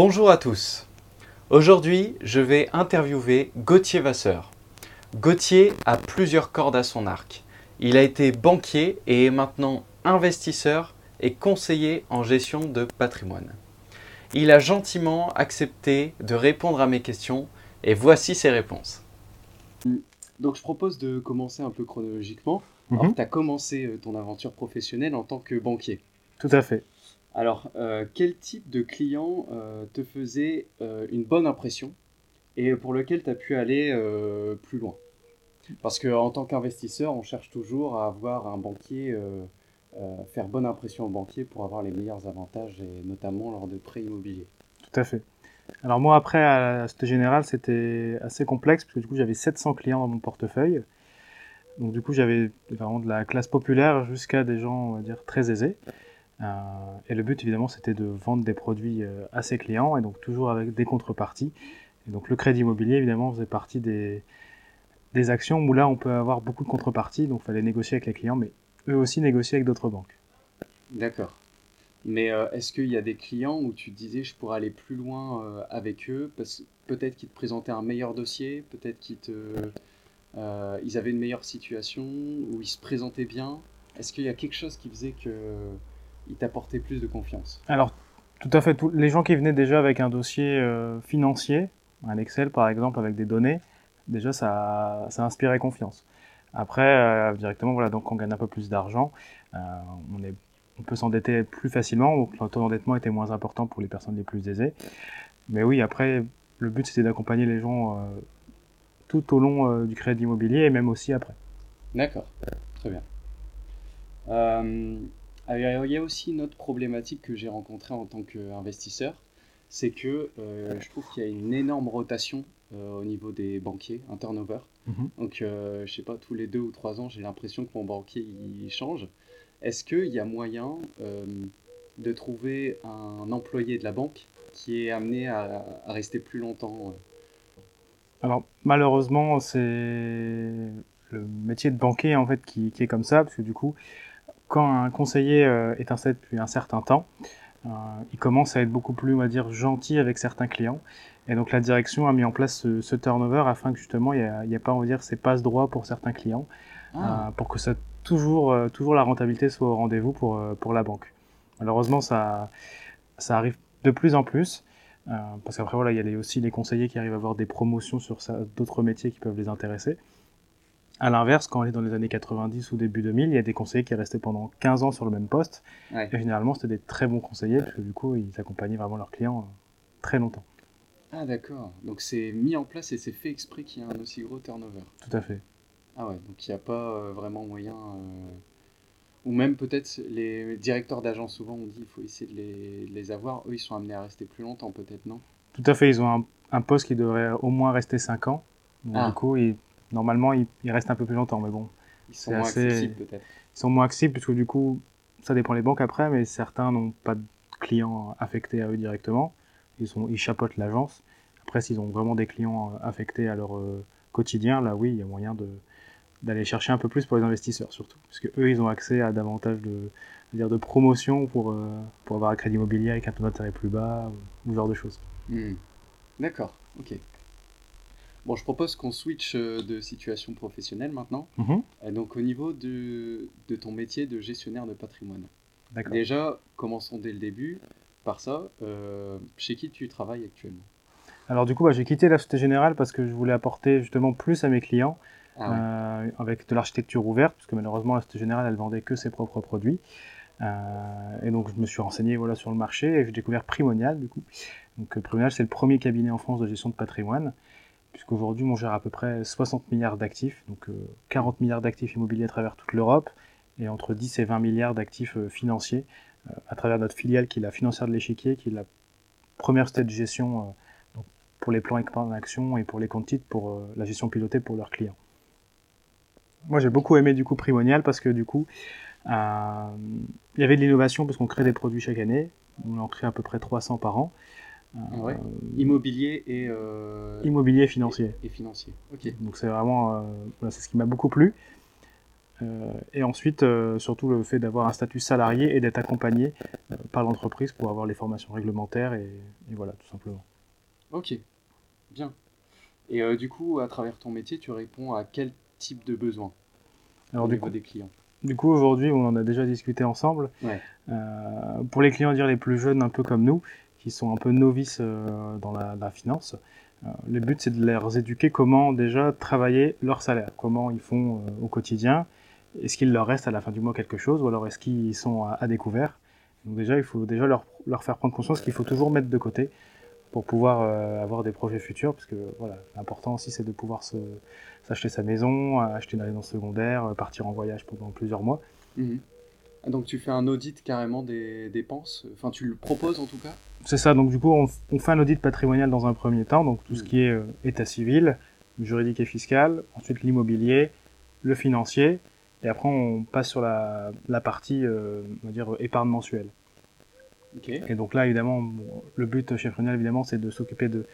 Bonjour à tous. Aujourd'hui, je vais interviewer Gauthier Vasseur. Gauthier a plusieurs cordes à son arc. Il a été banquier et est maintenant investisseur et conseiller en gestion de patrimoine. Il a gentiment accepté de répondre à mes questions et voici ses réponses. Donc je propose de commencer un peu chronologiquement. Mhm. tu as commencé euh, ton aventure professionnelle en tant que banquier. Tout à fait. Alors, euh, quel type de client euh, te faisait euh, une bonne impression et pour lequel tu as pu aller plus loin? Parce qu'en tant qu'investisseur, on cherche toujours à avoir un banquier, faire bonne impression au banquier pour avoir les meilleurs avantages, et notamment lors de prêts immobiliers. Tout à fait. Alors moi, après, à Société Générale, c'était assez complexe, parce que du coup, j'avais 700 clients dans mon portefeuille. Donc du coup, j'avais vraiment de la classe populaire jusqu'à des gens, on va dire, très aisés. Euh, et le but, évidemment, c'était de vendre des produits euh, à ses clients, et donc toujours avec des contreparties. Et donc le crédit immobilier, évidemment, faisait partie des, des actions où là, on peut avoir beaucoup de contreparties, donc il fallait négocier avec les clients, mais eux aussi négocier avec d'autres banques. D'accord. Mais euh, est-ce qu'il y a des clients où tu disais je pourrais aller plus loin euh, avec eux parce peut-être qu'ils te présentaient un meilleur dossier, peut-être qu'ils te, euh, ils avaient une meilleure situation ou ils se présentaient bien? Est-ce qu'il y a quelque chose qui faisait que ils t'apportaient plus de confiance Alors, tout à fait. Les gens qui venaient déjà avec un dossier euh, financier, un Excel par exemple, avec des données, déjà ça, ça inspirait confiance. Après, euh, directement, voilà, donc on gagne un peu plus d'argent, euh, on, est, on peut s'endetter plus facilement, donc le taux d'endettement était moins important pour les personnes les plus aisées. Mais oui, après, le but c'était d'accompagner les gens tout au long du crédit immobilier et même aussi après. D'accord, très bien. Alors, il y a aussi une autre problématique que j'ai rencontrée en tant qu'investisseur, c'est que euh, je trouve qu'il y a une énorme rotation euh, au niveau des banquiers, un turnover. Mhm. Donc, euh, je sais pas, tous les deux ou trois ans, j'ai l'impression que mon banquier il change. Est-ce qu'il y a moyen euh, de trouver un employé de la banque qui est amené à, à rester plus longtemps Alors malheureusement, c'est le métier de banquier en fait qui, qui est comme ça, parce que du coup, quand un conseiller euh, est installé depuis un certain temps, euh, il commence à être beaucoup plus, on va dire, gentil avec certains clients. Et donc la direction a mis en place ce, ce turnover afin que justement il n'y a, a pas, on va dire, ces passe droits pour certains clients, Ah, euh, pour que ça toujours, toujours la rentabilité soit au rendez-vous pour, pour la banque. Malheureusement, ça, ça arrive de plus en plus. Euh, parce qu'après, voilà, il y a les- aussi les conseillers qui arrivent à avoir des promotions sur d'autres métiers qui peuvent les intéresser. À l'inverse, quand on est dans les années 90 ou début 2000, il y a des conseillers qui restaient pendant 15 ans sur le même poste. ouais. Et généralement, c'était des très bons conseillers, parce que du coup, ils accompagnaient vraiment leurs clients euh, très longtemps. Ah, d'accord. Donc, c'est mis en place et c'est fait exprès qu'il y ait un aussi gros turnover. Tout à fait. Ah ouais, donc il n'y a pas euh, vraiment moyen. euh, Ou même peut-être les directeurs d'agence, souvent on dit il faut essayer de les, de les avoir. Eux, ils sont amenés à rester plus longtemps, peut-être, non? Tout à fait, ils ont un, un poste qui devrait au moins rester 5 ans. Donc, Ah. Du coup, ils- normalement, ils, ils restent un peu plus longtemps, mais bon, Ils sont moins assez- accessibles, peut-être. ils sont moins accessibles puisque du coup, ça dépend les banques après, mais certains n'ont pas de clients affectés à eux directement. Ils, sont, ils chapeautent l'agence. Après, s'ils ont vraiment des clients euh, affectés à leur euh, quotidien, là oui, il y a moyen de d'aller chercher un peu plus pour les investisseurs surtout, parce que eux, ils ont accès à davantage de, dire, de promotions pour euh, pour avoir un crédit immobilier avec un taux d'intérêt plus bas ou, ou ce genre de choses. Hmm. D'accord, ok. Bon, je propose qu'on switch euh, de situation professionnelle maintenant. Mhm. Et donc, au niveau de, de ton métier de gestionnaire de patrimoine. D'accord. Déjà, commençons dès le début par ça. euh, chez qui tu travailles actuellement? Alors du coup, bah, j'ai quitté la Société Générale parce que je voulais apporter justement plus à mes clients. Ah ouais. euh, avec de l'architecture ouverte, parce que malheureusement la Société Générale elle vendait que ses propres produits. Euh, et donc je me suis renseigné voilà sur le marché et j'ai découvert Primonial du coup. Donc euh, Primonial c'est le premier cabinet en France de gestion de patrimoine, puisqu'aujourd'hui on gère à peu près 60 milliards d'actifs, donc euh, 40 milliards d'actifs immobiliers à travers toute l'Europe et entre 10 et 20 milliards d'actifs euh, financiers euh, à travers notre filiale qui est la financière de l'échiquier, qui est la première société de gestion euh, pour les plans épargne action et pour les comptes titres pour euh, la gestion pilotée pour leurs clients. Moi, j'ai beaucoup aimé du coup Primonial parce que du coup, euh, il y avait de l'innovation parce qu'on crée des produits chaque année. On en crée à peu près 300 par an. Euh, ouais. Immobilier et, euh, immobilier et financier. et, et financier. Ok. Donc c'est vraiment, euh, voilà, c'est ce qui m'a beaucoup plu. Et ensuite, surtout le fait d'avoir un statut salarié et d'être accompagné par l'entreprise pour avoir les formations réglementaires et, et voilà, tout simplement. Ok, bien. Et euh, du coup, à travers ton métier, tu réponds à quel type de besoin Alors au du niveau coup, des clients? du coup aujourd'hui, on en a déjà discuté ensemble. Ouais. Euh, pour les clients dire les plus jeunes, un peu comme nous, sont un peu novices euh, dans la, finance, euh, le but c'est de les éduquer comment déjà travailler leur salaire, comment ils font euh, au quotidien, est-ce qu'il leur reste à la fin du mois quelque chose, ou alors est-ce qu'ils sont à, découvert? Donc déjà, il faut déjà leur, leur faire prendre conscience qu'il faut toujours mettre de côté pour pouvoir avoir des projets futurs, parce que voilà, l'important aussi c'est de pouvoir se, s'acheter sa maison, acheter une résidence secondaire, partir en voyage pendant plusieurs mois. Mhm. Ah, Donc tu fais un audit carrément des dépenses Enfin, tu le proposes en tout cas? C'est ça, donc du coup, on, on fait un audit patrimonial dans un premier temps, donc tout ce Mm. qui est euh, état civil, juridique et fiscal, ensuite l'immobilier, le financier, et après on passe sur la, la partie, euh, on va dire, épargne mensuelle. Ok. Et donc là, évidemment, bon, le but chez Frenial, évidemment, c'est de s'occuper de,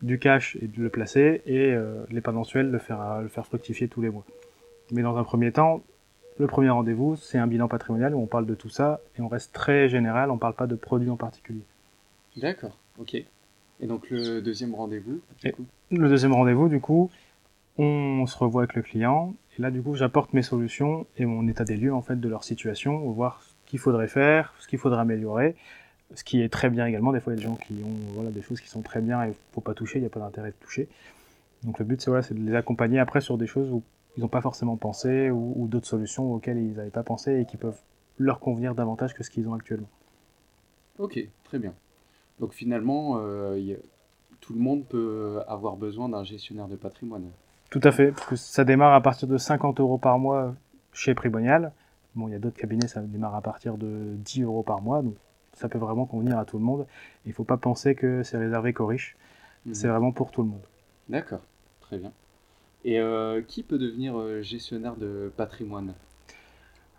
du cash et de le placer, et euh, l'épargne mensuelle, le faire, le faire fructifier tous les mois. Mais dans un premier temps, le premier rendez-vous, c'est un bilan patrimonial où on parle de tout ça, et on reste très général, on parle pas de produits en particulier. D'accord, ok. Et donc le deuxième rendez-vous Le deuxième rendez-vous, du coup, on se revoit avec le client, et là, du coup, j'apporte mes solutions et mon état des lieux, en fait, de leur situation, voir ce qu'il faudrait faire, ce qu'il faudrait améliorer, ce qui est très bien également. Des fois, il y a des gens qui ont voilà, des choses qui sont très bien et faut pas toucher, il n'y a pas d'intérêt de toucher. Donc, le but, c'est voilà, c'est de les accompagner après sur des choses où ils n'ont pas forcément pensé ou, ou d'autres solutions auxquelles ils n'avaient pas pensé et qui peuvent leur convenir davantage que ce qu'ils ont actuellement. Ok, très bien. Donc finalement, euh, il y a- tout le monde peut avoir besoin d'un gestionnaire de patrimoine. Tout à fait, parce que ça démarre à partir de 50 euros par mois chez Primonial. Bon, il y a d'autres cabinets, ça démarre à partir de 10 euros par mois, donc ça peut vraiment convenir à tout le monde. Il ne faut pas penser que c'est réservé qu'aux riches, Mhm. c'est vraiment pour tout le monde. D'accord, très bien. Et euh, qui peut devenir euh, gestionnaire de patrimoine?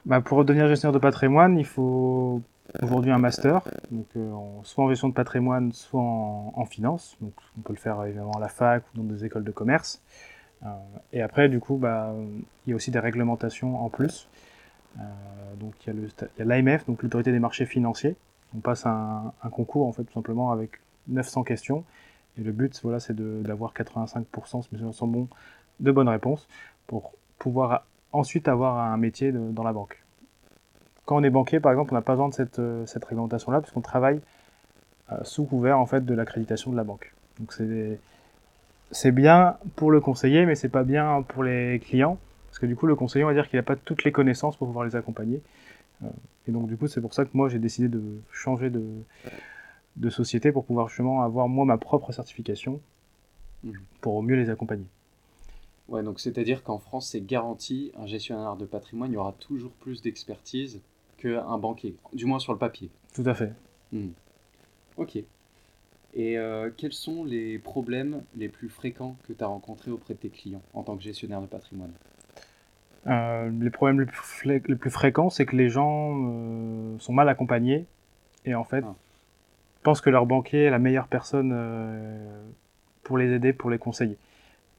Bah, pour devenir gestionnaire de patrimoine, il faut aujourd'hui un master, donc euh, soit en gestion de patrimoine, soit en, finance. Donc on peut le faire évidemment à la fac ou dans des écoles de commerce. Et après, du coup, bah, il y a aussi des réglementations en plus. Donc il y a l'AMF, donc l'autorité des marchés financiers. On passe un, concours en fait tout simplement avec 900 questions. Et le but, voilà, c'est d'avoir 85%, si mes souvenirs sont bons, de bonnes réponses pour pouvoir ensuite avoir un métier de- dans la banque. Quand on est banquier, par exemple, on n'a pas besoin de cette, euh, cette réglementation-là, puisqu'on travaille euh, sous couvert en fait de l'accréditation de la banque. Donc c'est c'est bien pour le conseiller, mais c'est pas bien pour les clients, parce que du coup le conseiller on va dire qu'il n'a pas toutes les connaissances pour pouvoir les accompagner. Euh, et donc du coup c'est pour ça que moi j'ai décidé de changer de, de société pour pouvoir justement avoir moi ma propre certification Mhm. pour mieux les accompagner. Ouais, donc c'est-à-dire qu'en France, c'est garanti, un gestionnaire de patrimoine, il y aura toujours plus d'expertise qu'un banquier, du moins sur le papier. Tout à fait. Hmm. Ok. Et euh, quels sont les problèmes les plus fréquents que tu as rencontrés auprès de tes clients en tant que gestionnaire de patrimoine? Euh, les problèmes les plus, flé- les plus fréquents, c'est que les gens euh, sont mal accompagnés et en fait Ah. pensent que leur banquier est la meilleure personne pour les aider, pour les conseiller.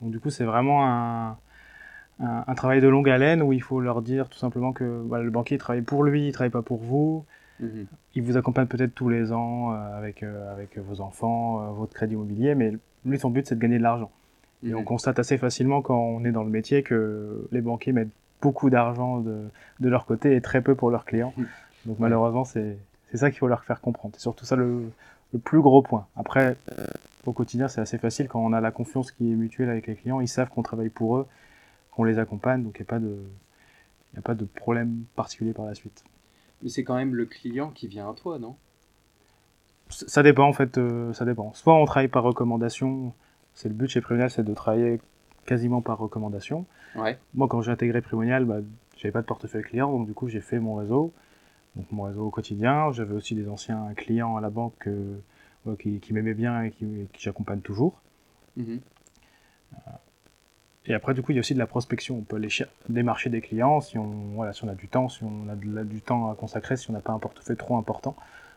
Donc du coup, c'est vraiment un, un, un travail de longue haleine où il faut leur dire tout simplement que voilà, le banquier il travaille pour lui, il travaille pas pour vous. Mhm. Il vous accompagne peut-être tous les ans euh, avec, euh, avec vos enfants, euh, votre crédit immobilier, mais lui, son but, c'est de gagner de l'argent. Et Mhm. on constate assez facilement quand on est dans le métier que les banquiers mettent beaucoup d'argent de, de leur côté et très peu pour leurs clients. Mhm. Donc malheureusement, c'est c'est ça qu'il faut leur faire comprendre. C'est surtout ça le, le plus gros point. Après, au quotidien, c'est assez facile quand on a la confiance qui est mutuelle avec les clients. Ils savent qu'on travaille pour eux, qu'on les accompagne, donc il n'y a pas de a pas de problème particulier par la suite. Mais c'est quand même le client qui vient à toi, non? Ça dépend en fait, euh, ça dépend. Soit on travaille par recommandation, c'est le but chez Primonial, c'est de travailler quasiment par recommandation. Ouais. Moi, quand j'ai intégré Primonial, bah, j'avais pas de portefeuille client, donc du coup, j'ai fait mon réseau, donc mon réseau au quotidien. J'avais aussi des anciens clients à la banque euh, qui, qui m'aimaient bien et qui, qui j'accompagne toujours. Mhm. Et après, du coup, il y a aussi de la prospection. On peut aller cher- démarcher des clients si on, voilà, si on a du temps, si on a de du temps à consacrer, si on n'a pas un portefeuille trop important.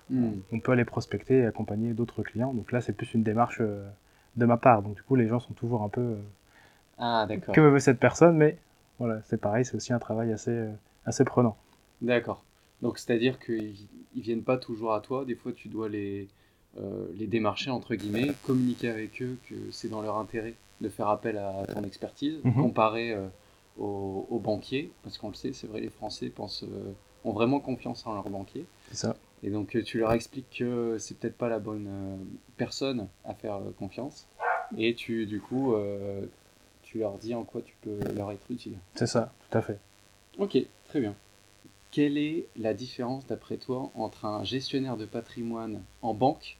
Mhm. on peut aller prospecter et accompagner d'autres clients. Donc là, c'est plus une démarche euh, de ma part. Donc du coup, les gens sont toujours un peu euh, Ah, d'accord. que veut cette personne, mais voilà, c'est pareil, c'est aussi un travail assez, euh, assez prenant. D'accord. Donc c'est-à-dire qu'ils ne viennent pas toujours à toi, des fois tu dois les, euh, les démarcher, entre guillemets, communiquer avec eux que c'est dans leur intérêt de faire appel à ton expertise, Mhm. comparé euh, aux, aux banquiers, parce qu'on le sait, c'est vrai, les Français pensent, euh, ont vraiment confiance en leurs banquiers. C'est ça. Et donc euh, tu leur expliques que c'est peut-être pas la bonne personne à faire confiance, et tu du coup tu leur dis en quoi tu peux leur être utile. C'est ça, tout à fait. Ok, très bien. Quelle est la différence d'après toi entre un gestionnaire de patrimoine en banque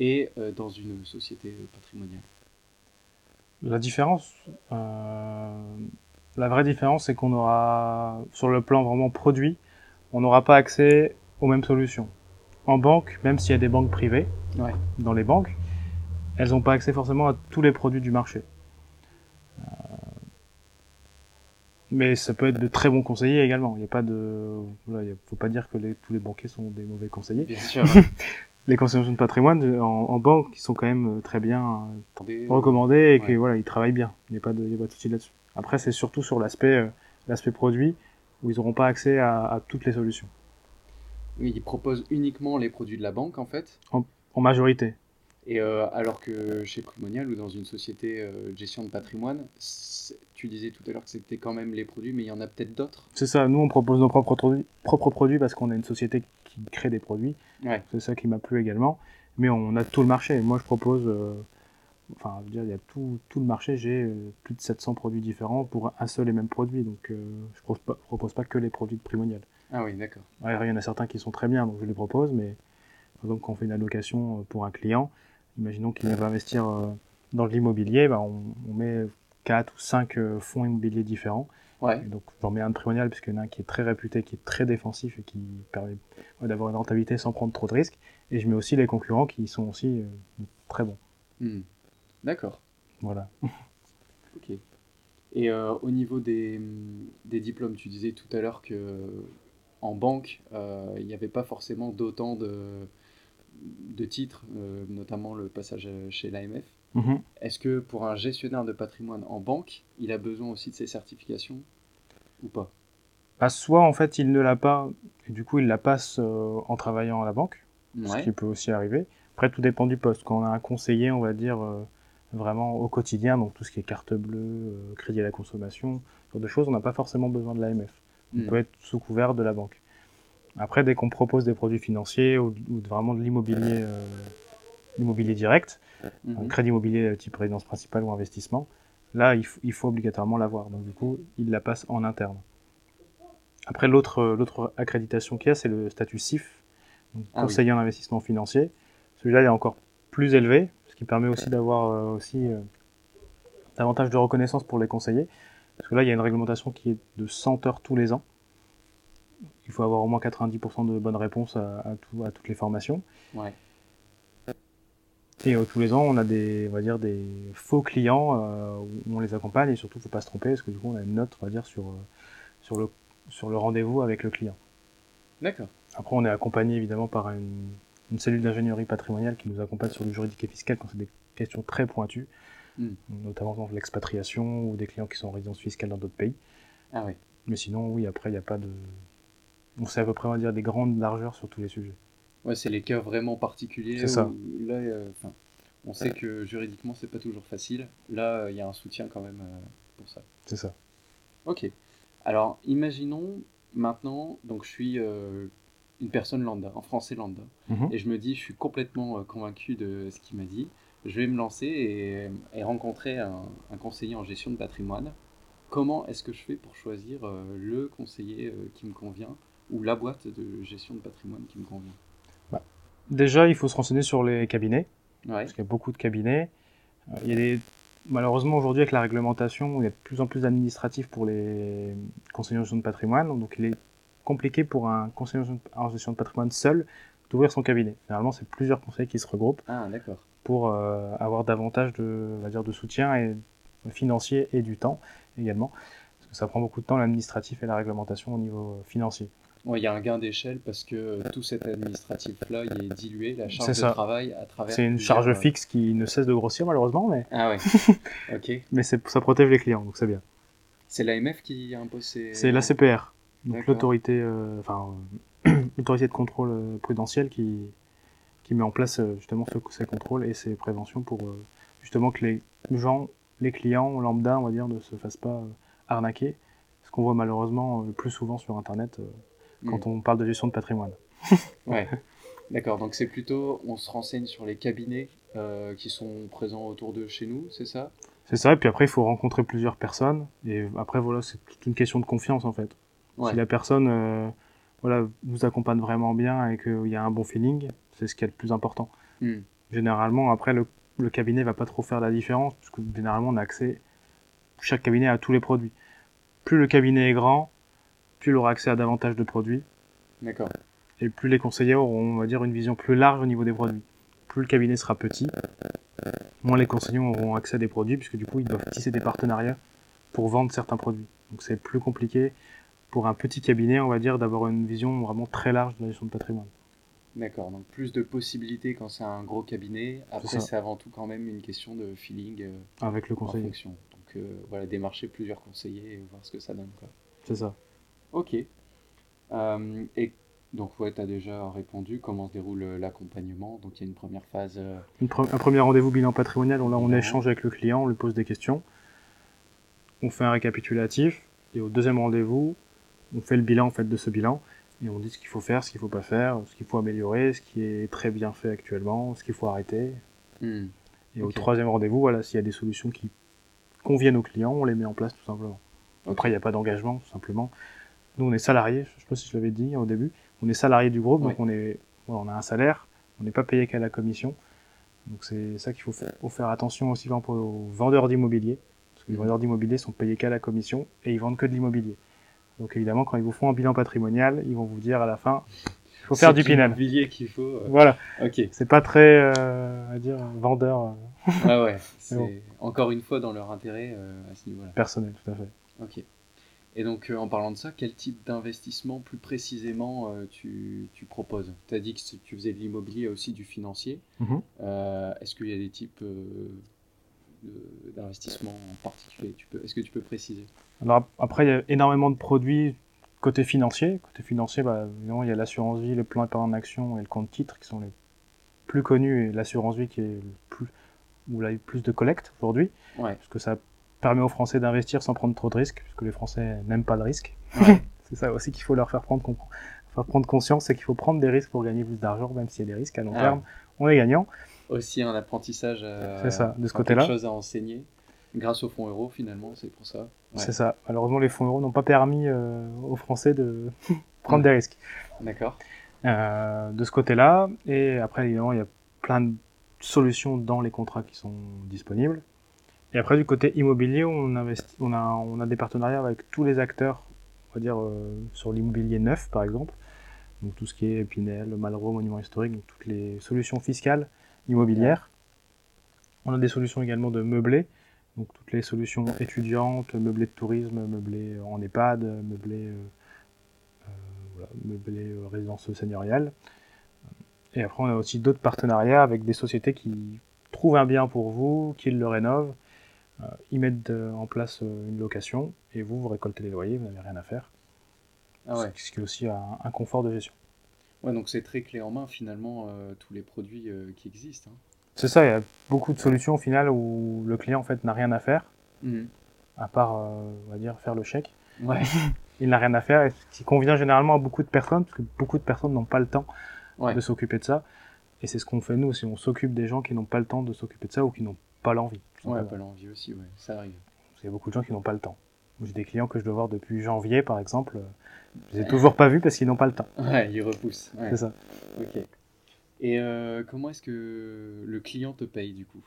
et euh, dans une société euh, patrimoniale? La différence, euh, la vraie différence, c'est qu'on aura, sur le plan vraiment produit, on n'aura pas accès aux mêmes solutions. En banque, même s'il y a des banques privées, Ouais. dans les banques, elles n'ont pas accès forcément à tous les produits du marché. Euh, Mais ça peut être de très bons conseillers également. Il n'y a pas de, voilà, il faut pas dire que les- tous les banquiers sont des mauvais conseillers. Bien sûr. Les conseillers de patrimoine en, en banque, ils sont quand même euh, très bien euh, Des- recommandés et que Ouais. voilà, ils travaillent bien. Il n'y a pas de, il y a pas de souci là-dessus. Après, c'est surtout sur l'aspect, euh, l'aspect produit où ils n'auront pas accès à, à toutes les solutions. Oui, ils proposent uniquement les produits de la banque en fait. En majorité. Et euh, alors que chez Primonial ou dans une société euh, de gestion de patrimoine, tu disais tout à l'heure que c'était quand même les produits, mais il y en a peut-être d'autres. C'est ça. Nous, on propose nos propres produits, propres produits parce qu'on est une société qui crée des produits. Ouais. C'est ça qui m'a plu également. Mais on a tout le marché. Moi, je propose, euh, enfin, je veux dire, il y a tout, tout le marché. J'ai euh, plus de 700 produits différents pour un seul et même produit. Donc, je propose pas, je propose pas que les produits de Primonial. Ah oui, d'accord. Il y en a certains qui sont très bien, donc je les propose, mais par exemple, quand on fait une allocation pour un client, imaginons qu'il va investir euh, dans de l'immobilier, bah, on, on met 4 ou 5 fonds immobiliers différents. Ouais. Donc j'en mets un de primonial, puisqu'il y en a un qui est très réputé, qui est très défensif et qui permet d'avoir une rentabilité sans prendre trop de risques. Et je mets aussi les concurrents qui sont aussi euh, très bons. Hmm. D'accord. Voilà. Ok. Et euh, au niveau des, des diplômes, tu disais tout à l'heure que en banque, euh, il n'y avait pas forcément d'autant de, de titres, euh, notamment le passage chez l'AMF. Mhm. Est-ce que pour un gestionnaire de patrimoine en banque, il a besoin aussi de ces certifications ou pas? Bah, soit en fait il ne l'a pas, et du coup il la passe euh, en travaillant à la banque. ce qui peut aussi arriver. Après, tout dépend du poste. Quand on a un conseiller, on va dire, euh, vraiment au quotidien, donc tout ce qui est carte bleue, crédit à la consommation, ce genre de choses, on n'a pas forcément besoin de l'AMF. On Hmm. peut être sous couvert de la banque. Après, dès qu'on propose des produits financiers ou, vraiment de l'immobilier euh, l'immobilier direct, Mhm. un crédit immobilier euh, type résidence principale ou investissement, là, il, il faut obligatoirement l'avoir. Donc, du coup, il la passe en interne. Après, l'autre euh, l'autre accréditation qu'il y a, c'est le statut CIF, donc Ah oui. conseiller en investissement financier. Celui-là il est encore plus élevé, ce qui permet aussi d'avoir euh, aussi euh, davantage de reconnaissance pour les conseillers. Parce que là, il y a une réglementation qui est de 100 heures tous les ans. Il faut avoir au moins 90% de bonnes réponses à, à tout- à toutes les formations. Ouais. Et euh, tous les ans, on a des, on va dire, des faux clients euh, où on les accompagne et surtout, faut pas se tromper parce que du coup, on a une note, on va dire, sur, euh, sur le, sur le rendez-vous avec le client. D'accord. Après, on est accompagné évidemment par une, une cellule d'ingénierie patrimoniale qui nous accompagne sur le juridique et fiscal quand c'est des questions très pointues, Mm. notamment dans l'expatriation ou des clients qui sont en résidence fiscale dans d'autres pays. Ah oui. Mais sinon, oui, après, il n'y a pas de. On sait à peu près, on va dire, des grandes largeurs sur tous les sujets. Ouais, c'est les cas vraiment particuliers. C'est ça. où là, euh, on sait que juridiquement, c'est pas toujours facile. Là, il y a un soutien quand même euh, pour ça. C'est ça. Ok. Alors, imaginons maintenant, donc je suis euh, une personne lambda, un français lambda, Mhm. et je me dis, je suis complètement euh, convaincu de ce qu'il m'a dit. Je vais me lancer et, et rencontrer un, un conseiller en gestion de patrimoine. Comment est-ce que je fais pour choisir euh, le conseiller euh, qui me convient ou la boîte de gestion de patrimoine qui me convient Déjà, il faut se renseigner sur les cabinets. Ouais. parce qu'il y a beaucoup de cabinets. Euh, Il y a des... Malheureusement, aujourd'hui, avec la réglementation, il y a de plus en plus d'administratifs pour les conseillers en gestion de patrimoine. Donc, il est compliqué pour un conseiller en gestion de- patrimoine seul d'ouvrir son cabinet. Généralement, c'est plusieurs conseillers qui se regroupent Ah, pour euh, avoir davantage de, on va dire, de soutien et, financier et du temps également. Parce que ça prend beaucoup de temps, l'administratif et la réglementation au niveau euh, financier. Ouais, il y a un gain d'échelle parce que euh, tout cet administratif-là, il est dilué, la charge de travail à travers. C'est une plusieurs, charge euh, fixe qui ne cesse de grossir malheureusement, mais, Ah ouais. ok. mais ça protège les clients, donc c'est bien. C'est l'AMF qui impose ces... C'est l'ACPR, donc l'autorité, euh, enfin, l'autorité de contrôle prudentiel qui, qui met en place justement ce- ces contrôles et ces préventions pour euh, justement que les gens, les clients lambda, on va dire, ne se fassent pas euh, arnaquer. Ce qu'on voit malheureusement le plus souvent sur Internet quand on parle de gestion de patrimoine. Ouais. D'accord, donc c'est plutôt, on se renseigne sur les cabinets euh, qui sont présents autour de chez nous, c'est ça? C'est ça, et puis après, il faut rencontrer plusieurs personnes, et après, voilà, c'est toute une question de confiance, en fait. Ouais. Si la personne, euh, voilà, vous accompagne vraiment bien et qu'il y a un bon feeling, c'est ce qui est le plus important. Hmm. Généralement, après, le, le cabinet va pas trop faire la différence, parce que généralement, on a accès, chaque cabinet a tous les produits. Plus le cabinet est grand, plus il aura accès à davantage de produits, D'accord. et plus les conseillers auront, on va dire, une vision plus large au niveau des produits. Plus le cabinet sera petit, moins les conseillers auront accès à des produits, puisque du coup, ils doivent tisser des partenariats pour vendre certains produits. Donc c'est plus compliqué pour un petit cabinet, on va dire, d'avoir une vision vraiment très large de la gestion de patrimoine. D'accord, donc plus de possibilités quand c'est un gros cabinet. Après, c'est avant tout quand même une question de feeling euh, Avec le en conseiller. fonction. Donc euh, voilà, démarcher plusieurs conseillers et voir ce que ça donne. C'est ça. Ok. Euh, et donc, ouais, tu as déjà répondu comment se déroule euh, l'accompagnement? Donc, il y a une première phase. euh, Une pre- un premier rendez-vous bilan patrimonial, où là on échange avec le client, on lui pose des questions, on fait un récapitulatif, et au deuxième rendez-vous, on fait le bilan en fait de ce bilan, et on dit ce qu'il faut faire, ce qu'il faut pas faire, ce qu'il faut améliorer, ce qui est très bien fait actuellement, ce qu'il faut arrêter. hmm. Et au troisième rendez-vous, voilà, s'il y a des solutions qui conviennent aux clients, on les met en place tout simplement. Après, il n'y a pas d'engagement, tout simplement. Nous, on est salariés, je sais pas si je l'avais dit au début, on est salariés du groupe, donc on est, voilà, on a un salaire, on n'est pas payé qu'à la commission. Donc c'est ça qu'il faut faire, faut faire attention aussi aux vendeurs d'immobilier, parce que les Mhm. vendeurs d'immobilier sont payés qu'à la commission et ils vendent que de l'immobilier. Donc évidemment, quand ils vous font un bilan patrimonial, ils vont vous dire à la fin, il faut faire du Pinel. l'immobilier qu'il faut. euh, Voilà, Ok. c'est pas très, euh, va dire, vendeur euh, Ah ouais, c'est bon. encore une fois dans leur intérêt euh, à ce niveau-là. personnel, tout à fait. Ok. Et donc, euh, en parlant de ça, quel type d'investissement plus précisément euh, tu, tu proposes? Tu as dit que tu faisais de l'immobilier aussi du financier. Mhm. Euh, Est-ce qu'il y a des types d'investissements en particulier? Est-ce que tu peux préciser? Alors ap- après, il y a énormément de produits côté financier. Côté financier, bah, il y a l'assurance vie, le plan épargne en action et le compte titre qui sont les plus connus et l'assurance vie qui est le plus où il y a eu plus de collecte aujourd'hui, Ouais. parce que ça permet aux Français d'investir sans prendre trop de risques, puisque les Français n'aiment pas le risque. Ouais. C'est ça aussi qu'il faut leur faire prendre, compre- faire prendre conscience, c'est qu'il faut prendre des risques pour gagner plus d'argent, même s'il y a des risques à long Ah. terme. On est gagnant. Aussi un apprentissage. euh, C'est ça, de ce côté-là. Chose à enseigner. Grâce au fonds euro, finalement, c'est pour ça. Ouais. C'est ça. Malheureusement, les fonds euros n'ont pas permis euh, aux Français de prendre des risques. D'accord. euh, de ce côté-là. Et après, évidemment, il y a plein de solutions dans les contrats qui sont disponibles. Et après, du côté immobilier, on, investit, on, a, on a des partenariats avec tous les acteurs, on va dire, euh, sur l'immobilier neuf, par exemple. Donc tout ce qui est Pinel, Malraux, Monument Historique, donc toutes les solutions fiscales immobilières. On a des solutions également de meublé, donc toutes les solutions étudiantes, meublé de tourisme, meublé en EHPAD, meublé, euh, euh, voilà, meublé euh, résidence seigneuriale. Et après, on a aussi d'autres partenariats avec des sociétés qui trouvent un bien pour vous, qui le rénovent, euh, ils mettent euh, en place euh, une location, et vous, vous récoltez les loyers, vous n'avez rien à faire. Ah ouais. Ce qui est aussi un, un confort de gestion. Ouais, donc c'est très clé en main, finalement, euh, tous les produits euh, qui existent. hein. C'est ça, il y a beaucoup de solutions au final où le client en fait n'a rien à faire, Mhm. à part, euh, on va dire, faire le chèque. Ouais. Il n'a rien à faire, et ce qui convient généralement à beaucoup de personnes, parce que beaucoup de personnes n'ont pas le temps Ouais. de s'occuper de ça. Et c'est ce qu'on fait nous, c'est on s'occupe des gens qui n'ont pas le temps de s'occuper de ça ou qui n'ont pas l'envie. Ouais, pas l'envie aussi, ouais, ça arrive. Qu'il y a beaucoup de gens qui n'ont pas le temps. J'ai des clients que je dois voir depuis janvier, par exemple. euh, Je les ai toujours pas vus parce qu'ils n'ont pas le temps. Ouais, il repousse. Ouais. C'est ça. Ok. Et euh, comment est-ce que le client te paye du coup?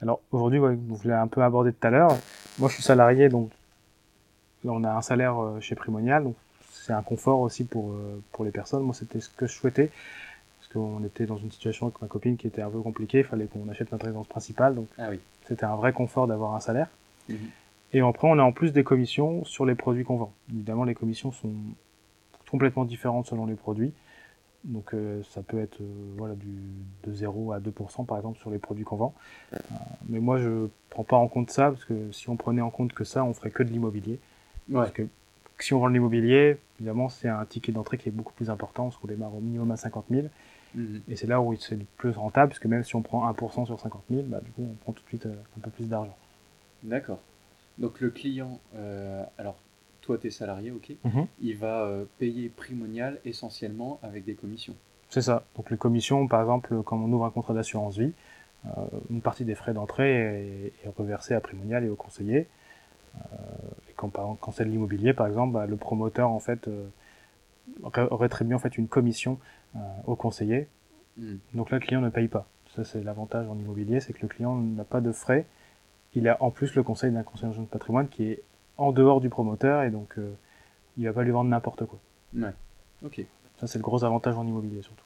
Alors aujourd'hui, ouais, vous l'avez un peu abordé tout à l'heure. Moi, je suis salarié, donc on a un salaire euh, chez Primonial, donc c'est un confort aussi pour pour les personnes. Moi, c'était ce que je souhaitais qu'on était dans une situation avec ma copine qui était un peu compliquée. Il fallait qu'on achète notre résidence principale, donc Ah oui. c'était un vrai confort d'avoir un salaire. Mhm. Et après, on a en plus des commissions sur les produits qu'on vend. Évidemment, les commissions sont complètement différentes selon les produits. Donc euh, ça peut être voilà, du, de 0 à 2% par exemple sur les produits qu'on vend. mais moi je prends pas en compte ça parce que si on prenait en compte que ça, on ferait que de l'immobilier. Parce que si on vend de l'immobilier, évidemment c'est un ticket d'entrée qui est beaucoup plus important parce qu'on démarre au minimum à 50 000. Mhm. Et c'est là où c'est le plus rentable, parce que même si on prend 1% sur 50 000, bah, du coup on prend tout de suite un peu plus d'argent. D'accord. Donc le client, alors toi tu es salarié, ok, mhm. il va euh, payer primonial essentiellement avec des commissions. C'est ça. Donc les commissions, par exemple, quand on ouvre un contrat d'assurance vie, euh, une partie des frais d'entrée est, reversée à primonial et au conseiller. Euh, et quand, quand c'est de l'immobilier, par exemple, bah, le promoteur en fait aurait très bien en fait une commission au conseiller. Hmm. Donc là, le client ne paye pas. Ça, c'est l'avantage en immobilier, c'est que le client n'a pas de frais. Il a en plus le conseil d'un conseiller de patrimoine qui est en dehors du promoteur et donc euh, il va pas lui vendre n'importe quoi. Ouais. Ok. Ça c'est le gros avantage en immobilier surtout.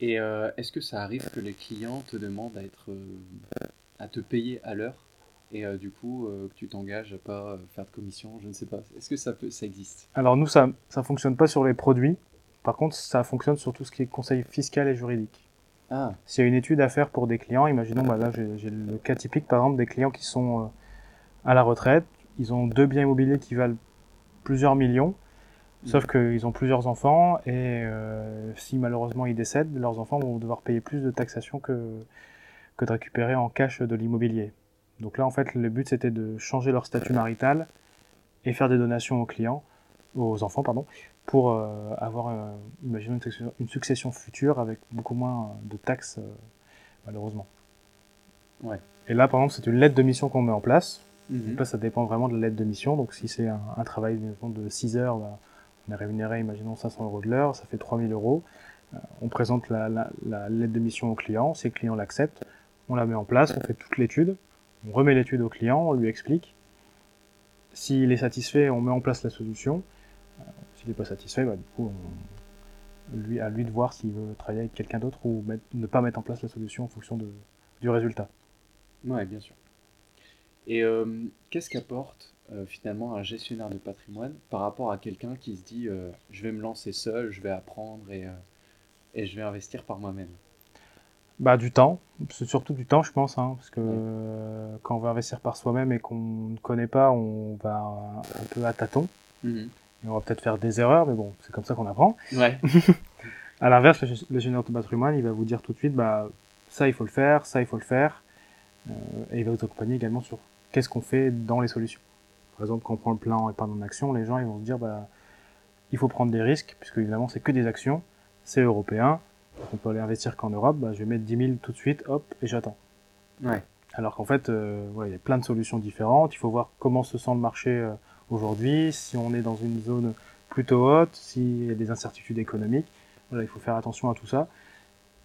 Et euh, est-ce que ça arrive que les clients te demandent à être euh, à te payer à l'heure et du coup que tu t'engages à pas faire de commission, je ne sais pas. Est-ce que ça peut ça existe? Alors nous ça ça fonctionne pas sur les produits. Par contre, ça fonctionne sur tout ce qui est conseil fiscal et juridique. Ah. S'il y a une étude à faire pour des clients, imaginons, bah là j'ai le cas typique par exemple des clients qui sont à la retraite, ils ont deux biens immobiliers qui valent plusieurs millions, sauf mm. qu'ils ont plusieurs enfants et euh, si malheureusement ils décèdent, leurs enfants vont devoir payer plus de taxation que, que de récupérer en cash de l'immobilier. Donc là, en fait, le but c'était de changer leur statut marital et faire des donations aux clients, aux enfants, pardon, pour euh, avoir, euh, imaginons une succession, future avec beaucoup moins de taxes, malheureusement. Ouais. Et là, par exemple, c'est une lettre de mission qu'on met en place Mhm. ça dépend vraiment de l'aide de mission. Donc, si c'est un, travail de 6 heures, bah, on est rémunéré, imaginons 500 euros de l'heure, ça fait 3000 euros. Euh, on présente la, lettre de mission au client, si le client l'accepte, on la met en place, on fait toute l'étude, on remet l'étude au client, on lui explique. S'il est satisfait, on met en place la solution. S'il n'est pas satisfait, bah, du coup, lui, à lui de voir s'il veut travailler avec quelqu'un d'autre ou ne pas mettre en place la solution en fonction de, du résultat. Ouais, bien sûr. Et euh, qu'est-ce qu'apporte euh, finalement un gestionnaire de patrimoine par rapport à quelqu'un qui se dit euh, je vais me lancer seul, je vais apprendre et, et je vais investir par moi-même? Bah, du temps, c'est surtout du temps, je pense, hein, parce que quand on veut investir par soi-même et qu'on ne connaît pas, on va un, peu à tâtons. Mhm. Et on va peut-être faire des erreurs, mais bon, c'est comme ça qu'on apprend. Ouais. à l'inverse, le, gestionnaire de patrimoine, il va vous dire tout de suite, bah, ça il faut le faire, ça il faut le faire, et il va vous accompagner également sur qu'est-ce qu'on fait dans les solutions. Par exemple, quand on prend le plan épargne en action, les gens ils vont se dire bah, il faut prendre des risques, puisque évidemment c'est que des actions, c'est européen, on peut aller investir qu'en Europe, bah, je vais mettre 10 000 tout de suite, hop, et j'attends. Ouais. Alors qu'en fait, euh, il y a plein de solutions différentes, il faut voir comment se sent le marché euh, aujourd'hui, si on est dans une zone plutôt haute, s'il y a des incertitudes économiques, voilà, il faut faire attention à tout ça.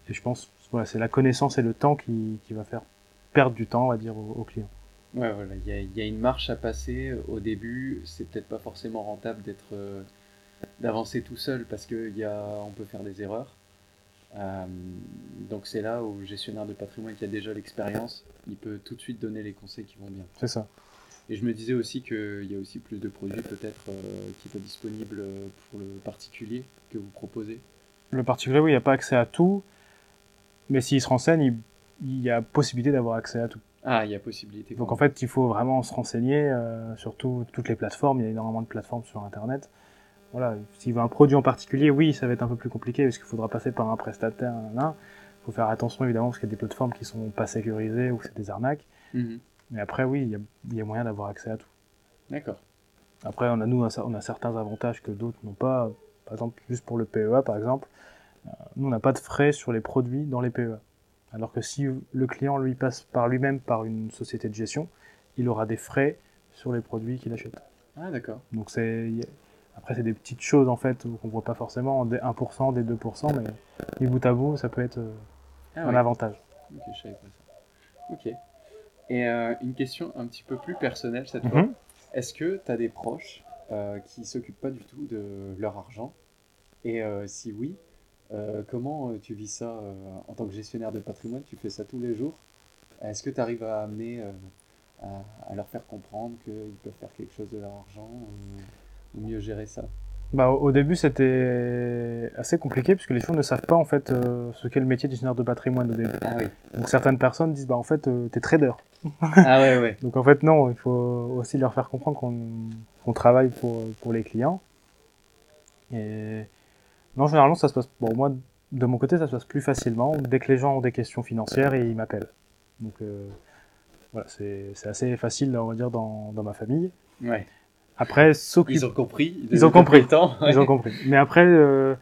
Et je pense, voilà, c'est la connaissance et le temps qui, qui va faire perdre du temps, on va dire, aux clients. Ouais, voilà, il y a, une marche à passer euh, au début. C'est peut-être pas forcément rentable d'être euh, d'avancer tout seul parce que y a, on peut faire des erreurs. Euh, donc c'est là où le gestionnaire de patrimoine qui a déjà l'expérience, il peut tout de suite donner les conseils qui vont bien. C'est ça. Et je me disais aussi qu'il y a aussi plus de produits peut-être qui sont disponibles pour le particulier que vous proposez. Le particulier, oui, il n'y a pas accès à tout, mais s'il se renseigne, il y a possibilité d'avoir accès à tout. Ah, il y a possibilité. Donc en fait, il faut vraiment se renseigner euh, sur toutes les plateformes. Il y a énormément de plateformes sur Internet. Voilà, s'il veut un produit en particulier, oui, ça va être un peu plus compliqué parce qu'il faudra passer par un prestataire. Il faut faire attention évidemment parce qu'il y a des plateformes qui sont pas sécurisées ou c'est des arnaques. Mhm. Mais après, oui, il y a, moyen d'avoir accès à tout. D'accord. Après, on a nous, on a certains avantages que d'autres n'ont pas. Par exemple, juste pour le PEA, par exemple, euh, nous, on n'a pas de frais sur les produits dans les PEA. Alors que si le client lui passe par lui-même par une société de gestion, il aura des frais sur les produits qu'il achète. Ah d'accord. Donc c'est après c'est des petites choses en fait qu'on voit pas forcément, des 1%, des 2%, mais du bout à bout ça peut être euh, ah un avantage. Ok, je savais pas ça. Ok. Et euh, une question un petit peu plus personnelle cette fois. Mhm. Est-ce que tu as des proches euh, qui s'occupent pas du tout de leur argent? Et si oui, euh, comment euh, tu vis ça euh, en tant que gestionnaire de patrimoine? Tu fais ça tous les jours Est-ce que tu arrives à amener, à, leur faire comprendre qu'ils peuvent faire quelque chose de leur argent ou, mieux gérer ça? Bah, au début, c'était assez compliqué puisque les gens ne savent pas en fait euh, ce qu'est le métier de gestionnaire de patrimoine au début. Ah oui. Donc certaines personnes disent bah en fait euh, t'es trader. Ah ouais, ouais. Donc en fait non, il faut aussi leur faire comprendre qu'on qu'on travaille pour pour les clients. Et non, généralement ça se passe. Bon moi de mon côté ça se passe plus facilement dès que les gens ont des questions financières et ils m'appellent. Donc euh, voilà, c'est c'est assez facile on va dire dans dans ma famille. Ouais. Après s'occuper Ils ont compris. Ils ont compris. Ils ont compris. Mais après, euh,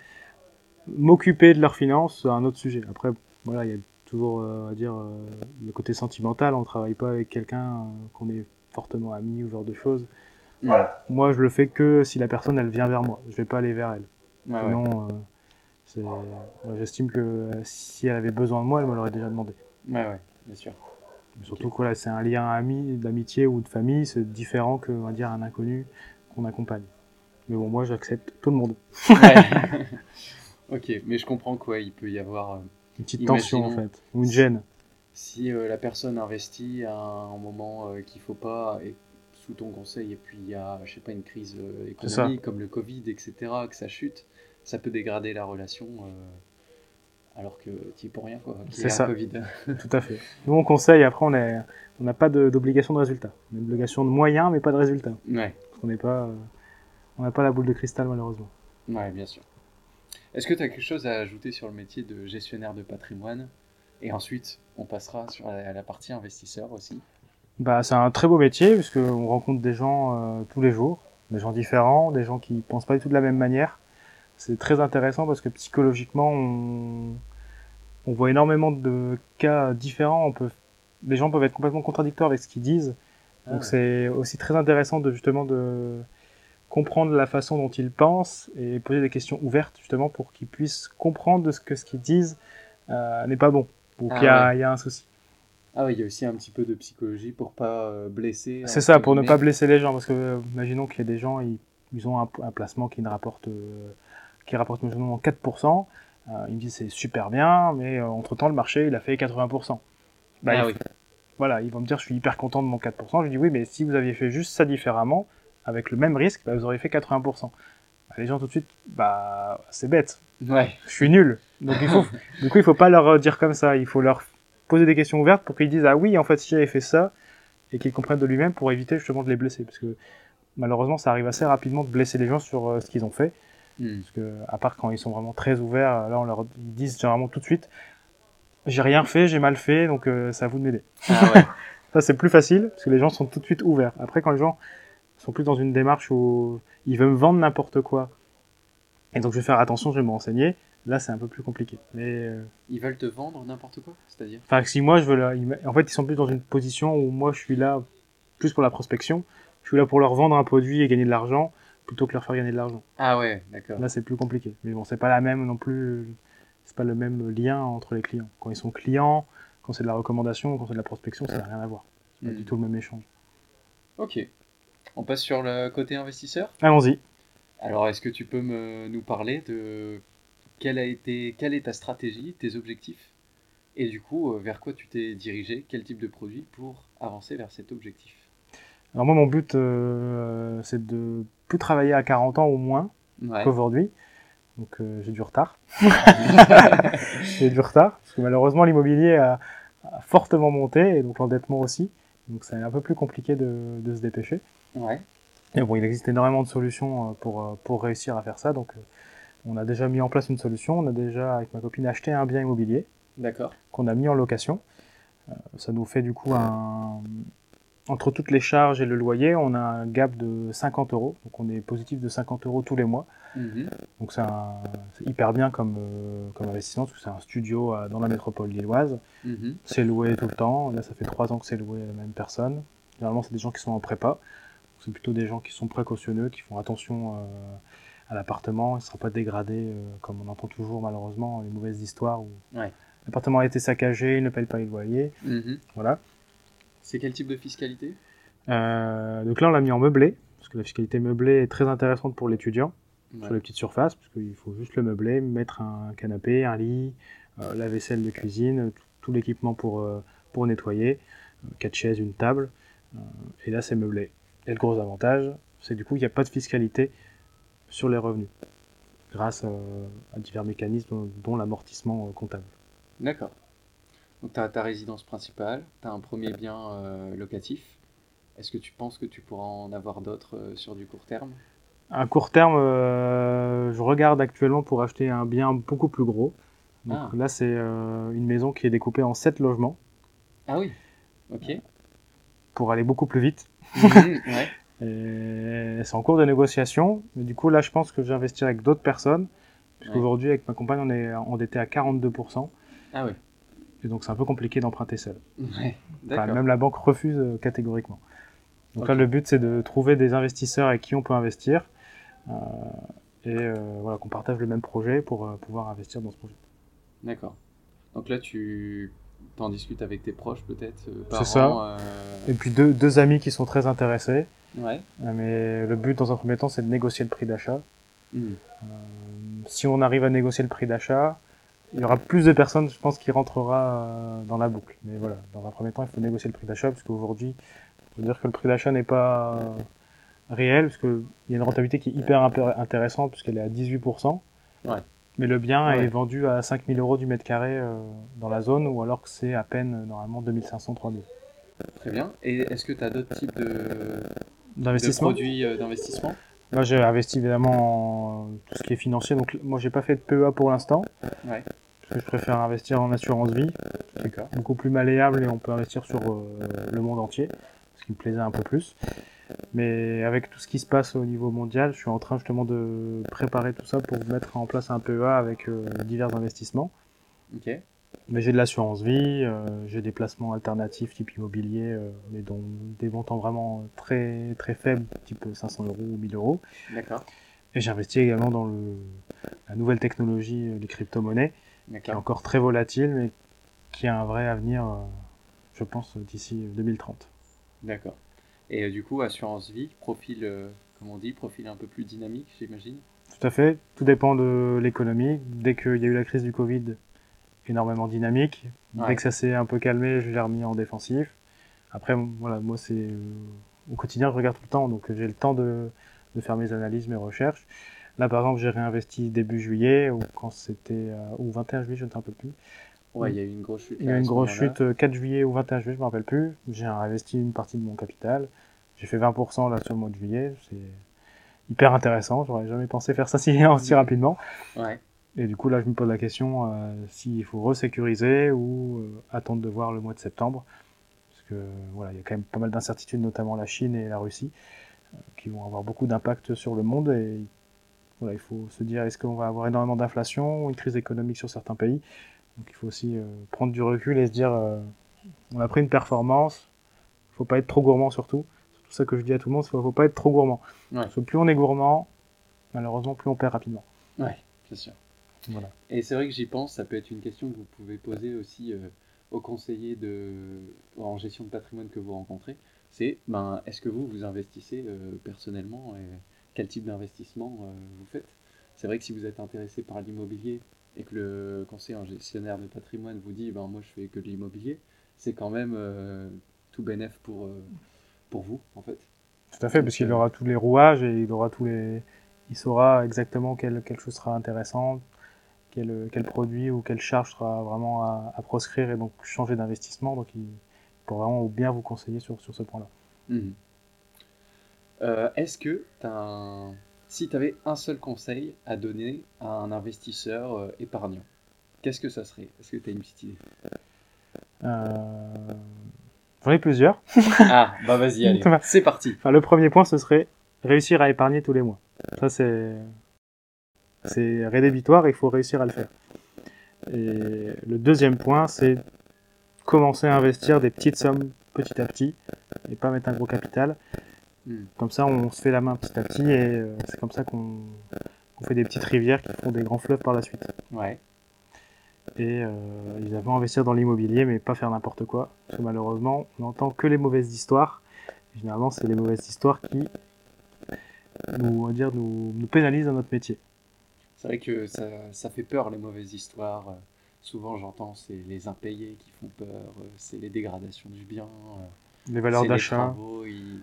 m'occuper de leurs finances, c'est un autre sujet. Après, voilà, il y a toujours, euh, à dire, euh, le côté sentimental. On travaille pas avec quelqu'un euh, qu'on est fortement ami ou ce genre de choses. Ouais. Moi, je le fais que si la personne, elle vient vers moi. Je vais pas aller vers elle. Ouais, ouais. Sinon, euh, c'est- moi, j'estime que euh, si elle avait besoin de moi, elle me l'aurait déjà demandé. Ouais, ouais, bien sûr. Surtout que voilà, c'est un lien ami, d'amitié ou de famille, c'est différent que, on va dire, un inconnu qu'on accompagne. Mais bon, moi, j'accepte tout le monde. Ouais. ok, mais je comprends quoi. Il peut y avoir. euh, Une petite tension, en fait. Ou une gêne. si euh, la personne investit à un moment euh, qu'il faut pas et sous ton conseil et puis il y a je sais pas une crise euh, économique comme le Covid etc que ça chute ça peut dégrader la relation alors que tu es pour rien quoi C'est ça. Covid Tout à fait. Nous, on conseille, après, on est- on n'a pas d'obligation de résultat. On a une obligation de moyens, mais pas de résultat. ouais Parce qu'on n'est pas, euh, on n'a pas la boule de cristal, malheureusement. ouais bien sûr est-ce que tu as quelque chose à ajouter sur le métier de gestionnaire de patrimoine? Et ensuite on passera sur la, la partie investisseur aussi Bah, c'est un très beau métier, puisque on rencontre des gens euh, tous les jours, des gens différents, des gens qui pensent pas du tout de la même manière. C'est très intéressant parce que psychologiquement, on, on voit énormément de cas différents. On peut, les gens peuvent être complètement contradictoires avec ce qu'ils disent. Ah Donc ouais. c'est aussi très intéressant de justement de comprendre la façon dont ils pensent et poser des questions ouvertes justement pour qu'ils puissent comprendre de ce que ce qu'ils disent euh, n'est pas bon ou Ah qu'il y, a- ouais. il y a un souci. ah oui il y a aussi un petit peu de psychologie pour pas euh, blesser C'est ça, pour ne pas blesser les gens parce que euh, imaginons qu'il y a des gens ils, ils ont un, un placement qui ne rapporte euh, qui rapporte imaginons 4%, euh, ils me disent c'est super bien mais entre temps le marché il a fait 80%. Bah, ah il oui voilà, ils vont me dire je suis hyper content de mon 4%. Je lui dis oui, mais si vous aviez fait juste ça différemment, avec le même risque, bah, vous auriez fait 80%. Bah, les gens tout de suite, bah c'est bête, ouais je suis nul. Donc il faut, du coup il faut pas leur dire comme ça, il faut leur poser des questions ouvertes pour qu'ils disent ah oui en fait si j'avais fait ça et qu'ils comprennent de lui-même pour éviter justement de les blesser parce que malheureusement ça arrive assez rapidement de blesser les gens sur euh, ce qu'ils ont fait Hmm. parce que à part quand ils sont vraiment très ouverts, là on leur ils disent généralement tout de suite j'ai rien fait, j'ai mal fait donc euh, c'est à vous de m'aider. ah ouais Ça, c'est plus facile, parce que les gens sont tout de suite ouverts. Après, quand les gens sont plus dans une démarche où ils veulent me vendre n'importe quoi, et donc je vais faire attention, je vais me renseigner, là, c'est un peu plus compliqué. Mais, euh, Ils veulent te vendre n'importe quoi, c'est-à-dire? Enfin, si moi, je veux me- en fait, ils sont plus dans une position où moi, je suis là plus pour la prospection, je suis là pour leur vendre un produit et gagner de l'argent, plutôt que leur faire gagner de l'argent. Ah ouais, d'accord. Là, c'est plus compliqué. Mais bon, c'est pas la même non plus, c'est pas le même lien entre les clients. Quand ils sont clients, quand c'est de la recommandation, quand c'est de la prospection, ça n'a rien à voir. C'est pas Hmm. du tout le même échange. Ok. On passe sur le côté investisseur? Allons-y. Alors, est-ce que tu peux me, nous parler de quelle a été, quelle est ta stratégie, tes objectifs, et du coup, euh, vers quoi tu t'es dirigé, quel type de produit pour avancer vers cet objectif? Alors moi, mon but, euh, c'est de plus travailler à 40 ans au moins Ouais. qu'aujourd'hui. Donc euh, j'ai du retard. j'ai du retard, parce que malheureusement l'immobilier a, a fortement monté, et donc l'endettement aussi. Donc c'est un peu plus compliqué de, de se dépêcher. Ouais. Et bon, il existe énormément de solutions euh, pour, euh, pour réussir à faire ça. Donc on a déjà mis en place une solution. On a déjà, avec ma copine, acheté un bien immobilier D'accord. qu'on a mis en location. Euh, ça nous fait du coup un... Entre toutes les charges et le loyer, on a un gap de 50 euros. Donc on est positif de 50 euros tous les mois. Mhm. Donc c'est hyper bien comme, euh, comme investissement parce que c'est un studio euh, dans la métropole lilloise. Mhm. C'est loué tout le temps. Là, ça fait trois ans que c'est loué à la même personne. Généralement, c'est des gens qui sont en prépa. C'est plutôt des gens qui sont précautionneux, qui font attention euh, à l'appartement. Il ne sera pas dégradé, euh, comme on entend toujours malheureusement les mauvaises histoires où Ouais. l'appartement a été saccagé, il ne paye pas les loyers. Mhm. Voilà. C'est quel type de fiscalité? Euh, donc là, on l'a mis en meublé, parce que la fiscalité meublée est très intéressante pour l'étudiant. Ouais. sur les petites surfaces, parce qu'il faut juste le meubler, mettre un canapé, un lit, euh, la vaisselle de cuisine, tout, l'équipement pour, euh, pour nettoyer, quatre chaises, une table, et là c'est meublé. Et le gros avantage, c'est du coup qu'il n'y a pas de fiscalité sur les revenus, grâce à, divers mécanismes, dont l'amortissement comptable. D'accord. Donc tu as ta résidence principale, tu as un premier bien euh, locatif. Est-ce que tu penses que tu pourras en avoir d'autres euh, sur du court terme? À court terme, euh, je regarde actuellement pour acheter un bien beaucoup plus gros. Donc Ah. là, c'est une maison qui est découpée en 7 logements Ah oui. Ok. pour aller beaucoup plus vite. Mhm, ouais. C'est en cours de négociation. Mais du coup, là, je pense que j'investirai avec d'autres personnes. Puisqu'aujourd'hui, avec ma compagne, on est endetté à 42%. Ah oui. Et donc, c'est un peu compliqué d'emprunter seul. Ouais. Enfin, D'accord. même la banque refuse euh, catégoriquement. Donc là, le but, c'est de trouver des investisseurs avec qui on peut investir. euh, et euh, voilà, qu'on partage le même projet pour pouvoir investir dans ce projet. D'accord. Donc là, tu t'en discutes avec tes proches peut-être C'est ça. Et puis deux, deux amis qui sont très intéressés. Ouais. Mais le but, dans un premier temps, c'est de négocier le prix d'achat. Euh, si on arrive à négocier le prix d'achat, il y aura plus de personnes, je pense, qui rentrera euh, dans la boucle. Mais voilà, dans un premier temps, il faut négocier le prix d'achat, parce qu'aujourd'hui, je veux dire que le prix d'achat n'est pas euh, réel, parce qu'il y a une rentabilité qui est hyper intéressante, puisqu'elle est à 18%. Ouais. Mais le bien Ouais. est vendu à 5000 euros du mètre carré euh, dans la zone, ou alors que c'est à peine, normalement, 2500, 3000. Très bien. Et est-ce que tu as d'autres types de, produits d'investissement? Moi, j'ai investi évidemment en tout ce qui est financier. Donc, moi, j'ai pas fait de PEA pour l'instant. Ouais. Que je préfère investir en assurance vie. D'accord. Beaucoup plus malléable et on peut investir sur euh, le monde entier. Ce qui me plaisait un peu plus. Mais avec tout ce qui se passe au niveau mondial, je suis en train justement de préparer tout ça pour mettre en place un PEA avec euh, divers investissements. Ok. Mais j'ai de l'assurance vie, euh, j'ai des placements alternatifs type immobilier, euh, mais dont des montants vraiment très très faibles, type 500 euros ou 1000 euros. D'accord. Et j'investis également dans le, la nouvelle technologie, les crypto-monnaies, qui est encore très volatile, mais qui a un vrai avenir, euh, je pense, d'ici 2030. D'accord. Et euh, du coup, assurance vie, profil, euh, comme on dit, profil un peu plus dynamique, j'imagine? Tout à fait, tout dépend de l'économie. Dès qu'il y a eu la crise du Covid, énormément dynamique. Ouais. Dès que ça s'est un peu calmé, je l'ai remis en défensif. Après, voilà, moi, c'est euh, au quotidien, je regarde tout le temps, donc j'ai le temps de, de faire mes analyses, mes recherches. Là, par exemple, j'ai réinvesti début juillet, ou quand c'était, euh, ou 21 juillet, je ne un peu plus. Ouais, il y a eu une grosse chute. Il y a eu une grosse chute euh, 4 juillet ou 21 juillet, je me rappelle plus. J'ai investi une partie de mon capital. J'ai fait 20% là sur le mois de juillet. C'est hyper intéressant. J'aurais jamais pensé faire ça si, aussi rapidement. Ouais. Et du coup, là, je me pose la question euh, s'il faut resécuriser ou euh, attendre de voir le mois de septembre. Parce que voilà, il y a quand même pas mal d'incertitudes, notamment la Chine et la Russie, euh, qui vont avoir beaucoup d'impact sur le monde. Et voilà, il faut se dire est-ce qu'on va avoir énormément d'inflation ou une crise économique sur certains pays? Donc il faut aussi euh, prendre du recul et se dire euh, on a pris une performance, il faut pas être trop gourmand surtout. C'est tout ça que je dis à tout le monde, il faut, faut pas être trop gourmand. Ouais. Parce que plus on est gourmand, malheureusement, plus on perd rapidement. Ouais, c'est sûr. Voilà. Et c'est vrai que j'y pense, ça peut être une question que vous pouvez poser aussi euh, aux conseillers de... en gestion de patrimoine que vous rencontrez. C'est, ben, est-ce que vous, vous investissez personnellement et quel type d'investissement euh, vous faites C'est vrai que si vous êtes intéressé par l'immobilier et que le conseiller en gestionnaire de patrimoine vous dit, ben, moi je fais que de l'immobilier, c'est quand même euh, tout bénéf pour, euh, pour vous, en fait. Tout à fait, parce qu'il aura tous les rouages et il aura tous les. Il saura exactement quelle, quelle chose sera intéressante, quel, quel produit ou quelle charge sera vraiment à, à proscrire et donc changer d'investissement. Donc il pourra vraiment bien vous conseiller sur, sur ce point-là. Mhm. Euh, Est-ce que t'as un... si tu avais un seul conseil à donner à un investisseur euh, épargnant, qu'est-ce que ça serait? Est-ce que tu as une petite idée? Euh... J'en ai plusieurs. Ah, bah vas-y, allez, c'est parti. Enfin, le premier point, ce serait réussir à épargner tous les mois. Ça, c'est. C'est rédhibitoire, il faut réussir à le faire. Et le deuxième point, c'est commencer à investir des petites sommes petit à petit et pas mettre un gros capital. Hmm. Comme ça, on se fait la main petit à petit et euh, c'est comme ça qu'on fait des petites rivières qui font des grands fleuves par la suite. Ouais, Et euh, évidemment, investir dans l'immobilier, mais pas faire n'importe quoi. Parce que malheureusement, on n'entend que les mauvaises histoires. Et généralement, c'est les mauvaises histoires qui nous, on va dire, nous, nous pénalisent dans notre métier. c'est vrai que ça, ça fait peur les mauvaises histoires. Euh, Souvent j'entends c'est les impayés qui font peur, euh, c'est les dégradations du bien, euh, Les valeurs d'achat. ils-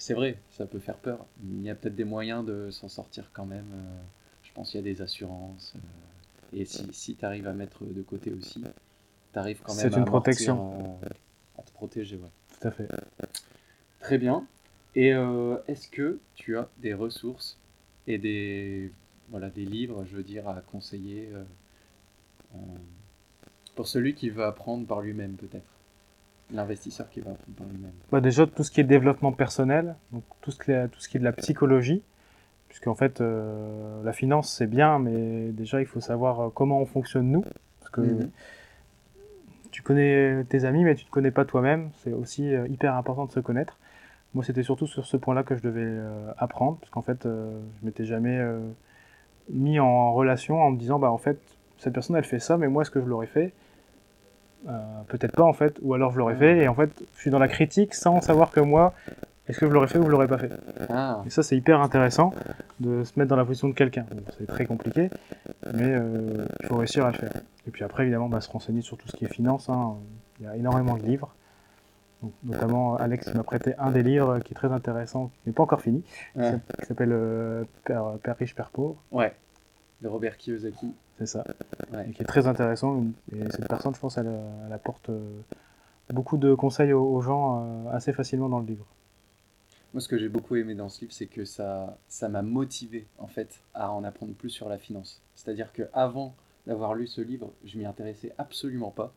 c'est vrai, ça peut faire peur. Il y a peut-être des moyens de s'en sortir quand même. euh, je pense qu'il y a des assurances. euh, et si, si tu arrives à mettre de côté aussi, tu arrives quand même C'est à une protection. à te protéger. Ouais. Tout à fait. Très bien. Et euh, est-ce que tu as des ressources et des, voilà, des livres, je veux dire, à conseiller euh, euh, pour celui qui veut apprendre par lui-même, peut-être? L'investisseur qui va par lui-même. Bah déjà tout ce qui est développement personnel, donc tout ce qui est, tout ce qui est de la psychologie, puisqu'en fait euh, la finance c'est bien, mais déjà il faut savoir euh, comment on fonctionne nous, parce que Mhm. tu connais tes amis, mais tu te connais pas toi-même. C'est aussi euh, hyper important de se connaître. Moi c'était surtout sur ce point-là que je devais euh, apprendre, parce qu'en fait euh, je m'étais jamais mis en relation en me disant bah en fait cette personne elle fait ça, mais moi est-ce que je l'aurais fait peut-être pas en fait, ou alors je l'aurais fait et en fait je suis dans la critique sans savoir que moi est-ce que je l'aurais fait ou je l'aurais pas fait. Ah, Et ça c'est hyper intéressant de se mettre dans la position de quelqu'un. Bon, C'est très compliqué, mais euh, il faut réussir à le faire. Et puis après évidemment bah, se renseigner sur tout ce qui est finance. hein. Il y a énormément de livres. Donc, notamment Alex m'a prêté un des livres qui est très intéressant, qui n'est pas encore fini, ouais. qui s'appelle euh, Père, Père riche, Père pauvre. Ouais. De Robert Kiyosaki. C'est ça. Ouais. Et qui est très intéressant. Et cette personne, je pense, elle, elle apporte euh, beaucoup de conseils aux, aux gens euh, assez facilement dans le livre. Moi, ce que j'ai beaucoup aimé dans ce livre, c'est que ça, ça m'a motivé en fait à en apprendre plus sur la finance. C'est-à-dire que avant d'avoir lu ce livre, je m'y intéressais absolument pas.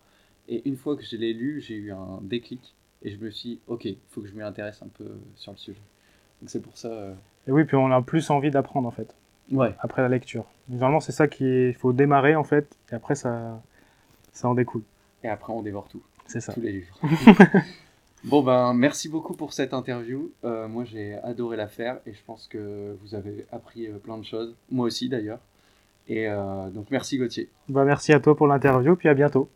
Et une fois que je l'ai lu, j'ai eu un déclic et je me suis dit, ok, il faut que je m'y intéresse un peu sur le sujet. Donc c'est pour ça. euh, Et oui, puis on a plus envie d'apprendre en fait, Ouais. après la lecture. Normalement, c'est ça qui est. Il faut démarrer en fait, et après ça, ça en découle. Et après, on dévore tout, C'est ça. tous les livres. bon ben, merci beaucoup pour cette interview. Euh, moi, j'ai adoré la faire et je pense que vous avez appris euh, plein de choses. Moi aussi d'ailleurs. Et euh, donc merci Gauthier. Bah, merci à toi pour l'interview, puis à bientôt.